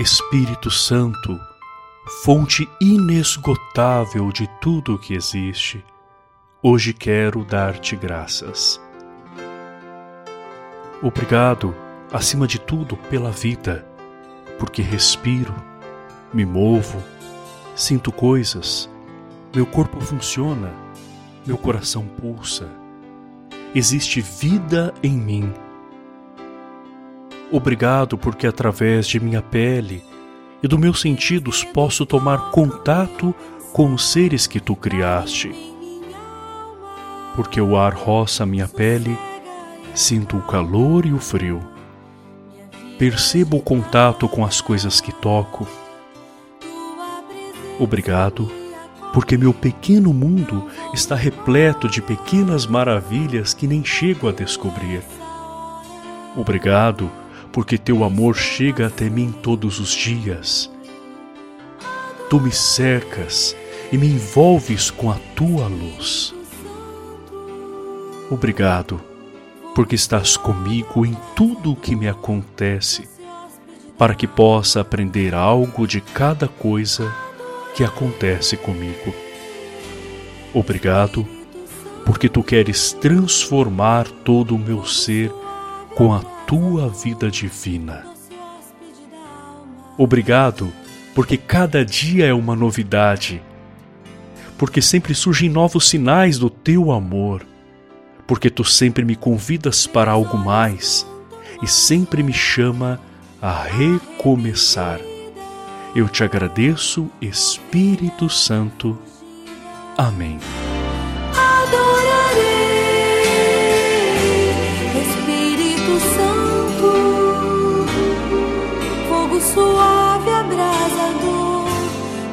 Espírito Santo, fonte inesgotável de tudo o que existe, hoje quero dar-te graças. Obrigado, acima de tudo, pela vida, porque respiro, me movo, sinto coisas, meu corpo funciona, meu coração pulsa, existe vida em mim Obrigado porque através de minha pele e dos meus sentidos posso tomar contato com os seres que tu criaste. Porque o ar roça minha pele, sinto o calor e o frio. Percebo o contato com as coisas que toco. Obrigado, porque meu pequeno mundo está repleto de pequenas maravilhas que nem chego a descobrir. Obrigado, porque teu amor chega até mim todos os dias. Tu me cercas e me envolves com a tua luz. Obrigado, porque estás comigo em tudo o que me acontece, para que possa aprender algo de cada coisa que acontece comigo. Obrigado, porque tu queres transformar todo o meu ser com a tua vida divina. Obrigado, porque cada dia é uma novidade, porque sempre surgem novos sinais do teu amor, porque tu sempre me convidas para algo mais e sempre me chama a recomeçar. Eu te agradeço, Espírito Santo. Amém. Suave abrasador,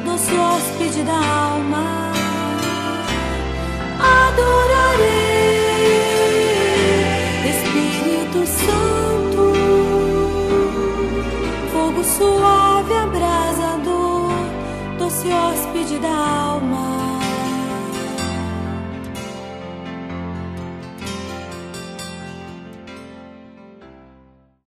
doce hóspede da alma. Adorarei, Espírito Santo, fogo suave abrasador, doce hóspede da alma.